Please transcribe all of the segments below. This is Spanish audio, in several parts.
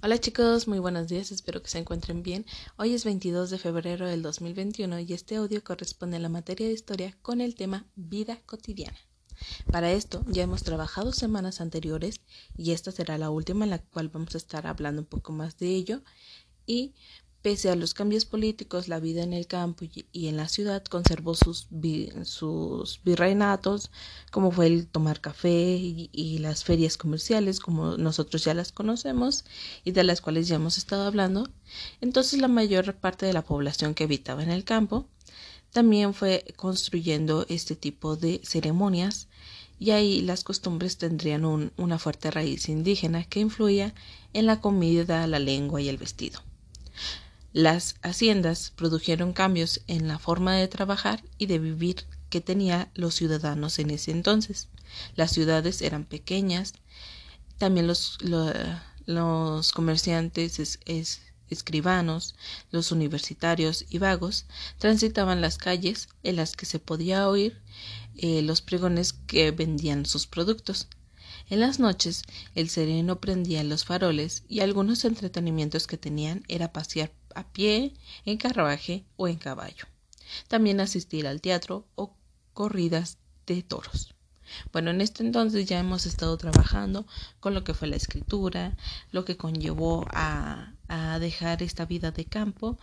Hola chicos, muy buenos días, espero que se encuentren bien. Hoy es 22 de febrero del 2021 y este audio corresponde a la materia de historia con el tema vida cotidiana. Para esto ya hemos trabajado semanas anteriores y esta será la última en la cual vamos a estar hablando un poco más de ello y Pese a los cambios políticos, la vida en el campo y en la ciudad conservó sus, virreinatos, como fue el tomar café y, las ferias comerciales, como nosotros ya las conocemos y de las cuales ya hemos estado hablando. Entonces la mayor parte de la población que habitaba en el campo también fue construyendo este tipo de ceremonias y ahí las costumbres tendrían una fuerte raíz indígena que influía en la comida, la lengua y el vestido. Las haciendas produjeron cambios en la forma de trabajar y de vivir que tenían los ciudadanos en ese entonces. Las ciudades eran pequeñas, también los, comerciantes, escribanos, los universitarios y vagos transitaban las calles en las que se podía oír eh, los pregones que vendían sus productos. En las noches el sereno prendía los faroles y algunos entretenimientos que tenían era pasear a pie, en carruaje o en caballo. También asistir al teatro o corridas de toros. Bueno, en este entonces ya hemos estado trabajando con lo que fue la escritura, lo que conllevó a, a dejar esta vida de campo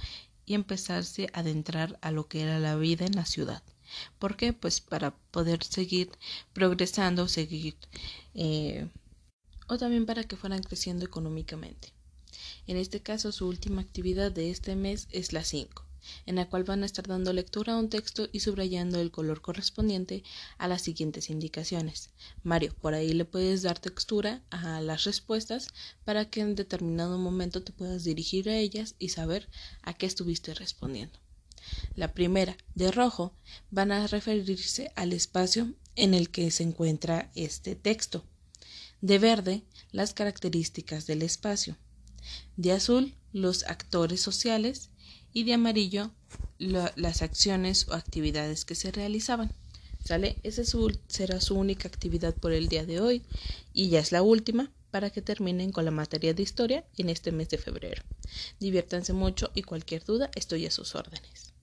y empezarse a adentrar a lo que era la vida en la ciudad. ¿Por qué? Pues para poder seguir progresando, seguir, eh, o también para que fueran creciendo económicamente. En este caso, su última actividad de este mes es la 5, en la cual van a estar dando lectura a un texto y subrayando el color correspondiente a las siguientes indicaciones. Mario, por ahí le puedes dar textura a las respuestas para que en determinado momento te puedas dirigir a ellas y saber a qué estuviste respondiendo. La primera, de rojo, van a referirse al espacio en el que se encuentra este texto. De verde, las características del espacio. De azul, los actores sociales. Y de amarillo, las acciones o actividades que se realizaban. ¿Sale? Esa será su única actividad por el día de hoy y ya es la última para que terminen con la materia de historia en este mes de febrero. Diviértanse mucho y cualquier duda estoy a sus órdenes.